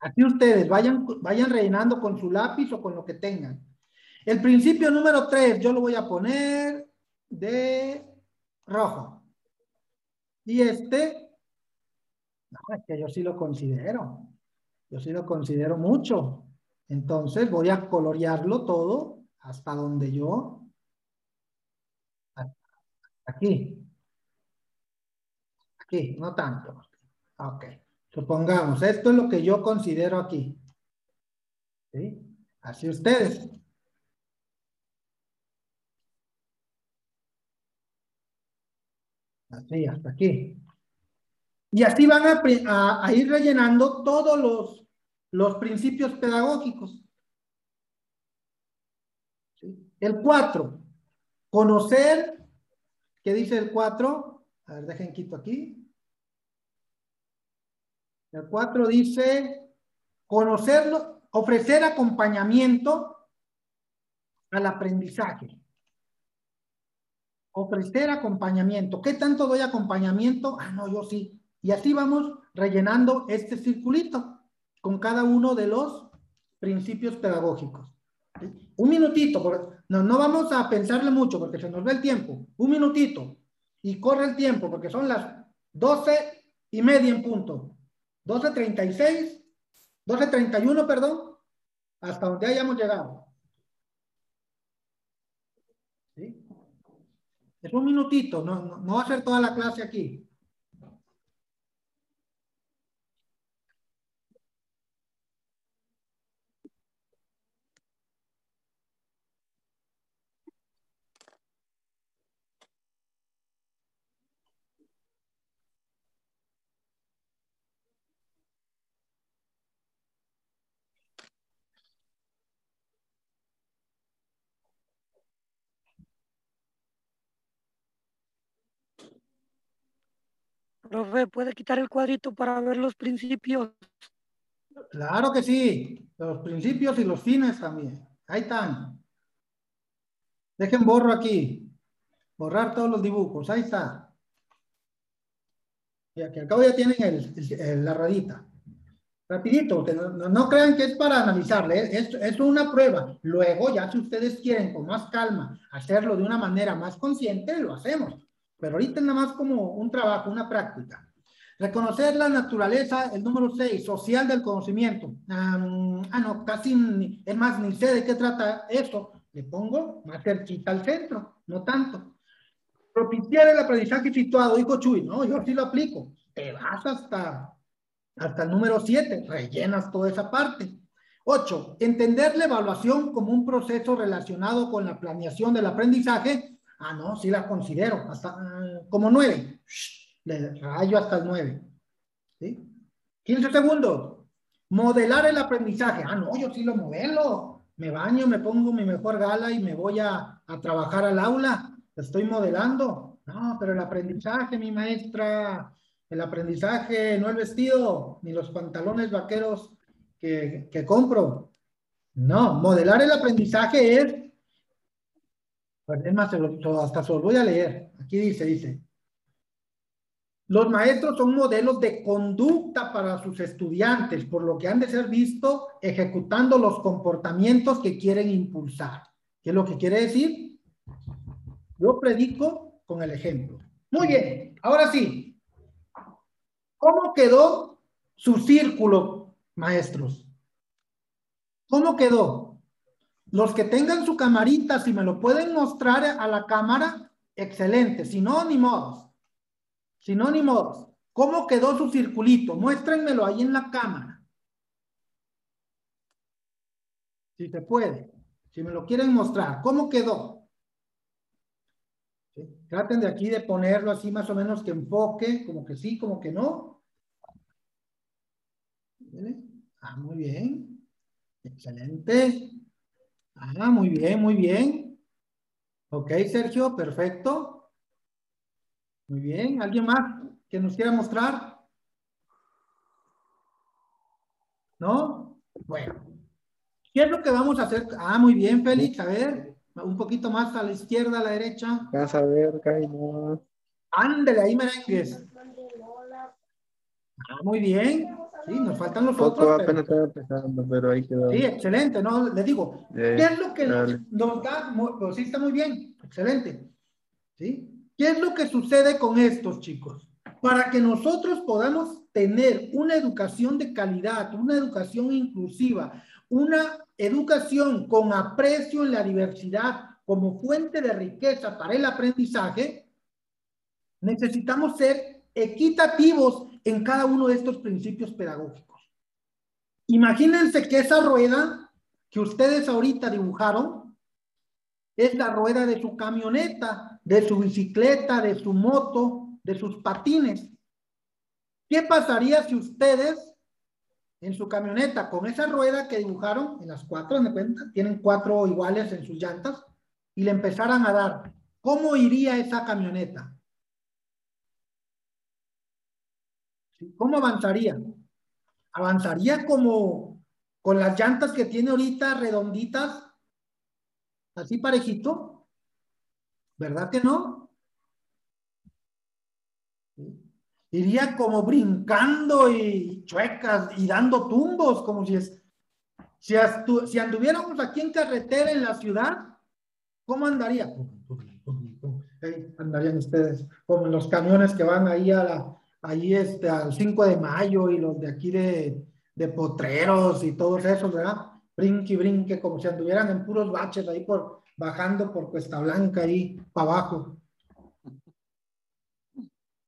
Aquí ustedes vayan, vayan rellenando con su lápiz o con lo que tengan. El principio número tres, yo lo voy a poner de rojo. Y este, no, es que yo sí lo considero. Yo sí lo considero mucho. Entonces voy a colorearlo todo hasta donde yo Aquí. Aquí, no tanto. Ok. Supongamos, esto es lo que yo considero aquí. ¿Sí? Así ustedes. Así, hasta aquí. Y así van a, ir rellenando todos los, los principios pedagógicos. El cuatro, conocer ¿Qué dice el 4? A ver, dejen quito aquí. El 4 dice conocerlo, ofrecer acompañamiento al aprendizaje. Ofrecer acompañamiento. ¿Qué tanto doy acompañamiento? Ah, no, yo sí. Y así vamos rellenando este circulito con cada uno de los principios pedagógicos. Un minutito, no, no vamos a pensarle mucho porque se nos ve el tiempo. Un minutito. Y corre el tiempo porque son las doce y media en punto. 12.36, 12.31, perdón, hasta donde hayamos llegado. ¿Sí? Es un minutito, no, no, va a ser toda la clase aquí. Profe, ¿puede quitar el cuadrito para ver los principios? Claro que sí, los principios y los fines también. Ahí están. Dejen borro aquí. Borrar todos los dibujos. Ahí está. Y aquí al cabo ya tienen la radita. Rapidito, no, crean que es para analizarle, ¿eh? es, es una prueba. Luego, ya si ustedes quieren con más calma hacerlo de una manera más consciente, lo hacemos. Pero ahorita es nada más como un trabajo, una práctica. Reconocer la naturaleza, el número 6, social del conocimiento. ah, no, casi, es más, ni sé de qué trata esto. Le pongo más cerquita al centro, no tanto. Propiciar el aprendizaje situado, dijo Chuy, no, yo sí lo aplico. Te vas hasta, hasta el número 7, rellenas toda esa parte. 8. Entender la evaluación como un proceso relacionado con la planeación del aprendizaje Ah, no, sí la considero. Hasta, ah, como nueve. le rayo hasta el nueve. ¿Sí? 15 segundos. Modelar el aprendizaje. Ah, no, yo sí lo modelo. Me baño, me pongo mi mejor gala y me voy a, a trabajar al aula. Estoy modelando. No, pero el aprendizaje, mi maestra, el aprendizaje, no el vestido, ni los pantalones vaqueros que, que compro. No, modelar el aprendizaje es es más, hasta se voy a leer. Aquí dice, dice. Los maestros son modelos de conducta para sus estudiantes, por lo que han de ser vistos ejecutando los comportamientos que quieren impulsar. ¿Qué es lo que quiere decir? Yo predico con el ejemplo. Muy bien, ahora sí. ¿Cómo quedó su círculo, maestros? ¿Cómo quedó? Los que tengan su camarita, si me lo pueden mostrar a la cámara, excelente. Si no, ni modos. Sinónimos. ¿Cómo quedó su circulito? Muéstrenmelo ahí en la cámara. Si se puede. Si me lo quieren mostrar. ¿Cómo quedó? Traten de aquí de ponerlo así más o menos que enfoque, como que sí, como que no. Ah, muy bien. Excelente. Ah, muy bien, muy bien. Ok, Sergio, perfecto. Muy bien. ¿Alguien más que nos quiera mostrar? ¿No? Bueno. ¿Qué es lo que vamos a hacer? Ah, muy bien, Félix. A ver, un poquito más a la izquierda, a la derecha. Vas a ver, Caino. Ándele, ahí merengues. Ah, muy bien. Sí, nos faltan los Poco otros. pero- apenas estaba empezando, pero ahí quedó. Sí, excelente, no, le digo, ¿qué es lo que nos, dale. nos da? Pues sí, está muy bien, excelente. ¿Sí? ¿Qué es lo que sucede con estos chicos? Para que nosotros podamos tener una educación de calidad, una educación inclusiva, una educación con aprecio en la diversidad como fuente de riqueza para el aprendizaje, necesitamos ser equitativos en cada uno de estos principios pedagógicos. Imagínense que esa rueda que ustedes ahorita dibujaron es la rueda de su camioneta, de su bicicleta, de su moto, de sus patines. ¿Qué pasaría si ustedes en su camioneta con esa rueda que dibujaron en las cuatro, ¿me cuenta? Tienen cuatro iguales en sus llantas y le empezaran a dar? ¿Cómo iría esa camioneta? ¿Sí? ¿Cómo avanzaría? Avanzaría como con las llantas que tiene ahorita redonditas, así parejito. ¿Verdad que no? Iría como brincando y chuecas y dando tumbos, como si es. Si, anduviéramos aquí en carretera en la ciudad, ¿cómo andaría? Andarían ustedes, como en los camiones que van ahí a la, ahí este, al 5 de mayo y los de aquí de, de potreros y todos esos, ¿verdad? Brinque y brinque, como si anduvieran en puros baches ahí por, bajando por Cuesta Blanca ahí para abajo.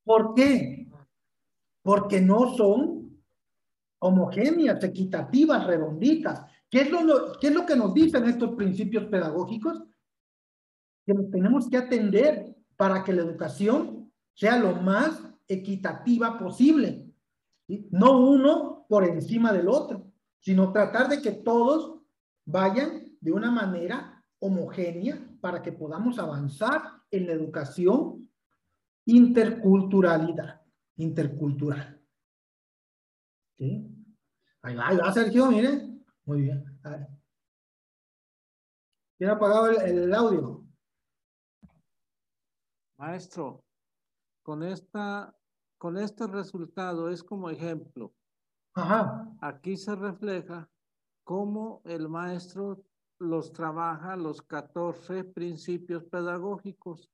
¿Por qué? Porque no son homogéneas, equitativas, redonditas. ¿Qué es lo, qué es lo que nos dicen estos principios pedagógicos? Que tenemos que atender para que la educación sea lo más equitativa posible. No uno por encima del otro, sino tratar de que todos vayan de una manera homogénea para que podamos avanzar en la educación interculturalidad, intercultural. ¿Sí? Ahí va, ahí va, Sergio, miren. Muy bien. ¿Quién ha apagado el audio? Maestro, con esta, con este resultado es como ejemplo. Ajá. Aquí se refleja cómo el maestro los trabaja los 14 principios pedagógicos.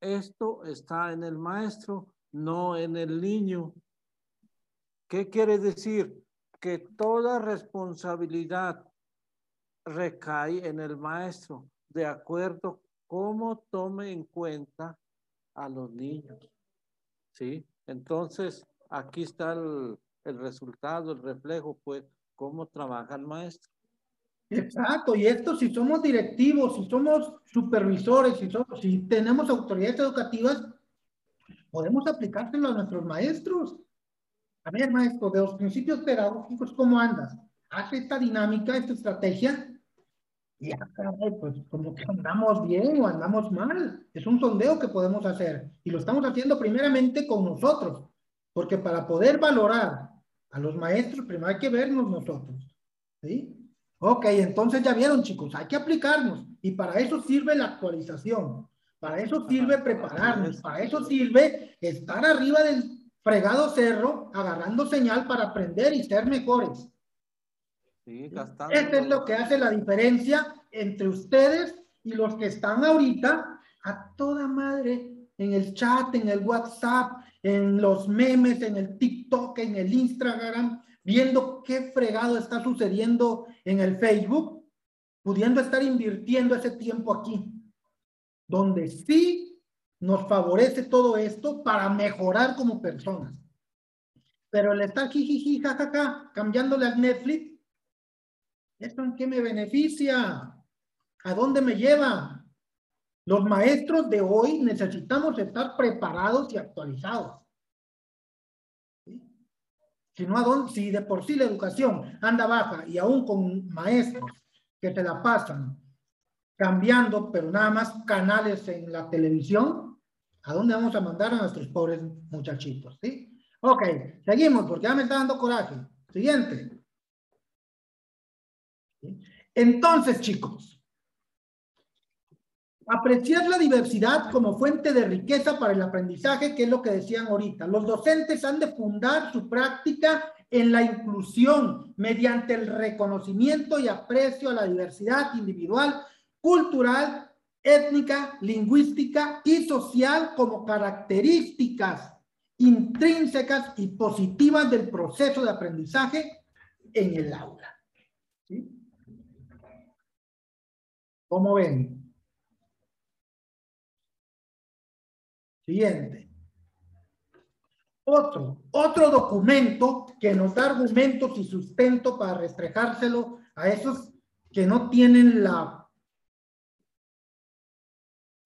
Esto está en el maestro, no en el niño. ¿Qué quiere decir? Que toda responsabilidad recae en el maestro, de acuerdo cómo tome en cuenta a los niños. ¿Sí? Entonces, aquí está el, el resultado, el reflejo, pues, cómo trabaja el maestro. Exacto, y esto si somos directivos, si somos supervisores, si, somos, si tenemos autoridades educativas, podemos aplicárselo a nuestros maestros. A ver, maestro, de los principios pedagógicos, ¿cómo andas? Hace esta dinámica, esta estrategia, y caray, pues como que andamos bien o andamos mal. Es un sondeo que podemos hacer y lo estamos haciendo primeramente con nosotros, porque para poder valorar a los maestros, primero hay que vernos nosotros. ¿Sí? Ok, entonces ya vieron chicos, hay que aplicarnos y para eso sirve la actualización, para eso sirve prepararnos, para eso sirve estar arriba del fregado cerro agarrando señal para aprender y ser mejores. Sí, gastando. Esto es lo que hace la diferencia entre ustedes y los que están ahorita a toda madre en el chat, en el WhatsApp, en los memes, en el TikTok, en el Instagram, viendo qué fregado está sucediendo en el Facebook, pudiendo estar invirtiendo ese tiempo aquí, donde sí nos favorece todo esto para mejorar como personas. Pero el estar jijiji, jajaja, cambiándole al Netflix, ¿esto en qué me beneficia? ¿A dónde me lleva? Los maestros de hoy necesitamos estar preparados y actualizados. Si, no, ¿a dónde? si de por sí la educación anda baja y aún con maestros que te la pasan cambiando, pero nada más canales en la televisión, ¿a dónde vamos a mandar a nuestros pobres muchachitos? ¿sí? Ok, seguimos porque ya me está dando coraje. Siguiente. Entonces, chicos, apreciar la diversidad como fuente de riqueza para el aprendizaje, que es lo que decían ahorita. Los docentes han de fundar su práctica en la inclusión mediante el reconocimiento y aprecio a la diversidad individual, cultural, étnica, lingüística y social como características intrínsecas y positivas del proceso de aprendizaje en el aula. ¿Sí? ¿Cómo ven? Siguiente. Otro, otro documento que nos da argumentos y sustento para restrejárselo a esos que no tienen la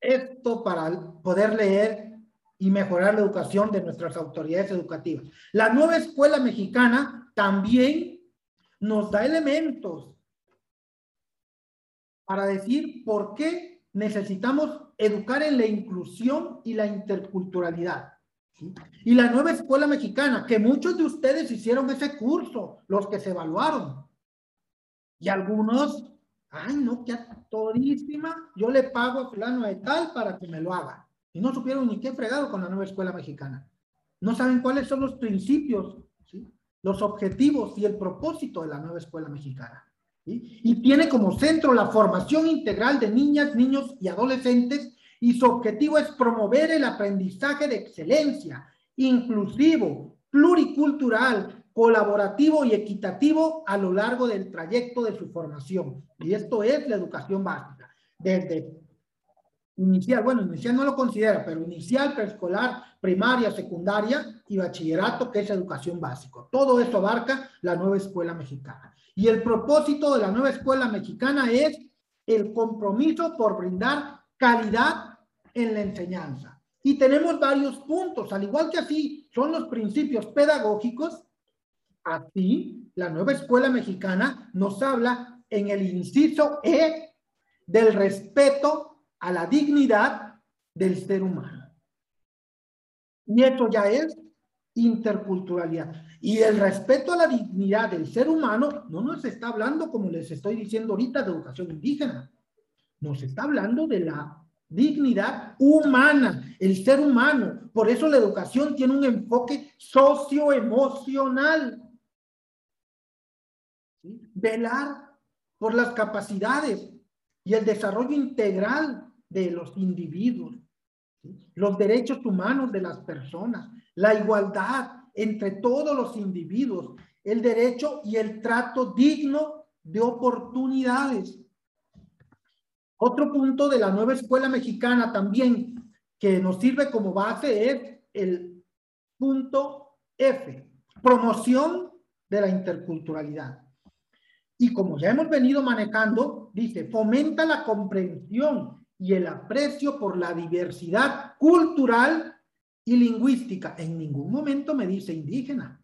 esto para poder leer y mejorar la educación de nuestras autoridades educativas. La nueva escuela mexicana también nos da elementos para decir por qué necesitamos educar en la inclusión y la interculturalidad. Y la nueva escuela mexicana, que muchos de ustedes hicieron ese curso, los que se evaluaron. Y algunos, ay, no, que todísima, yo le pago a fulano de tal para que me lo haga. Y no supieron ni qué fregado con la nueva escuela mexicana. No saben cuáles son los principios, los objetivos y el propósito de la nueva escuela mexicana. Y tiene como centro la formación integral de niñas, niños y adolescentes y su objetivo es promover el aprendizaje de excelencia, inclusivo, pluricultural, colaborativo y equitativo a lo largo del trayecto de su formación. Y esto es la educación básica, desde inicial, bueno, inicial no lo considera, pero inicial, preescolar, primaria, secundaria y bachillerato, que es educación básica. Todo esto abarca la nueva escuela mexicana. Y el propósito de la nueva escuela mexicana es el compromiso por brindar calidad en la enseñanza. Y tenemos varios puntos, al igual que así son los principios pedagógicos, así la nueva escuela mexicana nos habla en el inciso E del respeto a la dignidad del ser humano. Y esto ya es interculturalidad. Y el respeto a la dignidad del ser humano no nos está hablando, como les estoy diciendo ahorita, de educación indígena. Nos está hablando de la dignidad humana, el ser humano. Por eso la educación tiene un enfoque socioemocional. Velar por las capacidades y el desarrollo integral de los individuos, los derechos humanos de las personas, la igualdad entre todos los individuos, el derecho y el trato digno de oportunidades. Otro punto de la nueva escuela mexicana también que nos sirve como base es el punto F, promoción de la interculturalidad. Y como ya hemos venido manejando, dice, fomenta la comprensión y el aprecio por la diversidad cultural y lingüística. En ningún momento me dice indígena.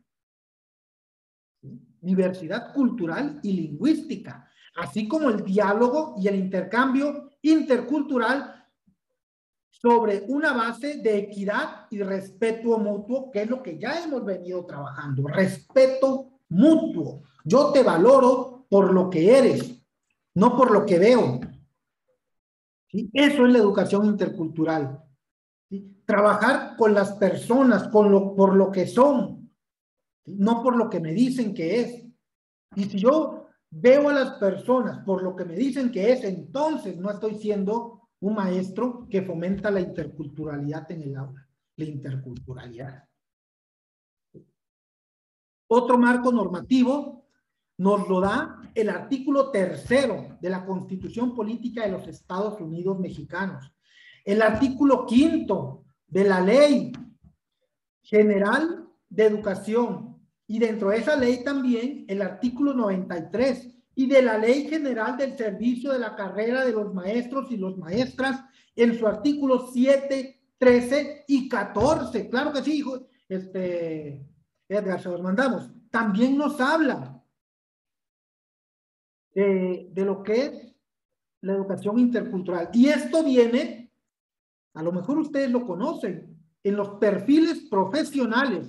Diversidad cultural y lingüística, así como el diálogo y el intercambio intercultural sobre una base de equidad y respeto mutuo, que es lo que ya hemos venido trabajando. Respeto mutuo. Yo te valoro por lo que eres, no por lo que veo. Eso es la educación intercultural. Trabajar con las personas, con lo, por lo que son, no por lo que me dicen que es. Y si yo veo a las personas por lo que me dicen que es, entonces no estoy siendo un maestro que fomenta la interculturalidad en el aula, la interculturalidad. Otro marco normativo nos lo da el artículo tercero de la Constitución Política de los Estados Unidos Mexicanos. el artículo quinto de la ley general de educación y dentro de esa ley también el artículo 93 y de la ley general del servicio de la carrera de los maestros y los maestras en su artículo 7, 13 y 14. Claro que sí, hijo. Este, Edgar, mandamos. También nos habla de, de lo que es la educación intercultural. Y esto viene, a lo mejor ustedes lo conocen, en los perfiles profesionales,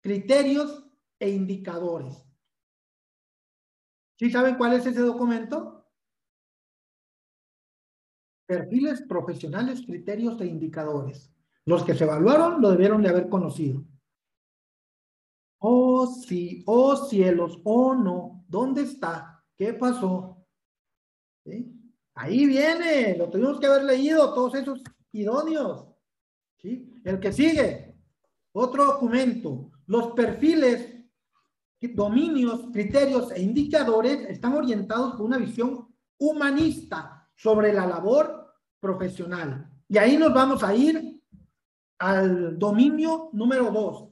criterios e indicadores. ¿Sí saben cuál es ese documento? Perfiles profesionales, criterios e indicadores. Los que se evaluaron lo debieron de haber conocido. Oh, sí, oh cielos, oh no, ¿dónde está? ¿Qué pasó? Ahí viene, lo tuvimos que haber leído, todos esos idóneos. ¿Sí? El que sigue, otro documento, los perfiles, dominios, criterios e indicadores están orientados por una visión humanista sobre la labor profesional. Y ahí nos vamos a ir al dominio número dos.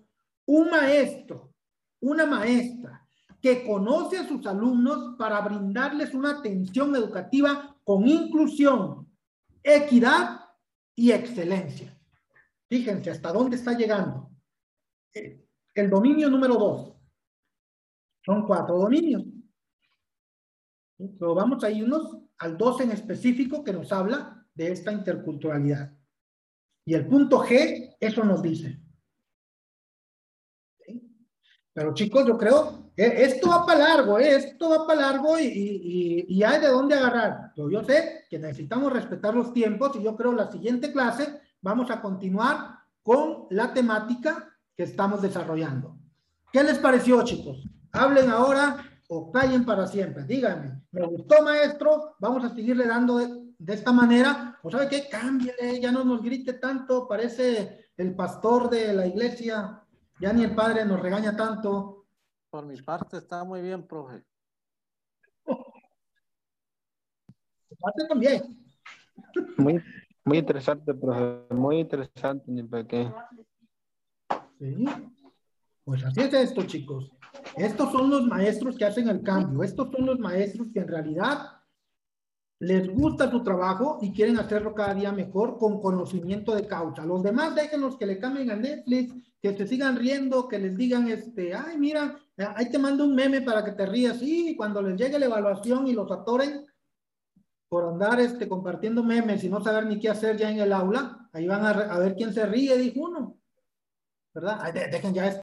Un maestro, una maestra que conoce a sus alumnos para brindarles una atención educativa con inclusión, equidad y excelencia. Fíjense hasta dónde está llegando. El dominio número dos. Son cuatro dominios. Pero vamos a irnos al dos en específico que nos habla de esta interculturalidad. Y el punto G, eso nos dice. Pero chicos, yo creo, que esto va para largo, ¿eh? esto va para largo y, y, y, hay de dónde agarrar. Pero yo sé que necesitamos respetar los tiempos y yo creo la siguiente clase vamos a continuar con la temática que estamos desarrollando. ¿Qué les pareció, chicos? Hablen ahora o callen para siempre. Díganme, me gustó, maestro, vamos a seguirle dando de, de esta manera. ¿O sabe qué? Cámbiale, ya no nos grite tanto, parece el pastor de la iglesia, ya ni el padre nos regaña tanto. Por mi parte está muy bien, profe. <laughs> parte también. Muy, muy interesante, profe, muy interesante, ni para qué. Sí. Pues así es esto, chicos. Estos son los maestros que hacen el cambio. Estos son los maestros que en realidad les gusta su trabajo y quieren hacerlo cada día mejor con conocimiento de causa. Los demás déjenlos que le cambien a Netflix, que se sigan riendo, que les digan, este, ay, mira, ahí te mando un meme para que te rías. Y cuando les llegue la evaluación y los atoren por andar este, compartiendo memes y no saber ni qué hacer ya en el aula, ahí van a, ver quién se ríe, dijo uno. ¿Verdad? Ay, dejen ya esto.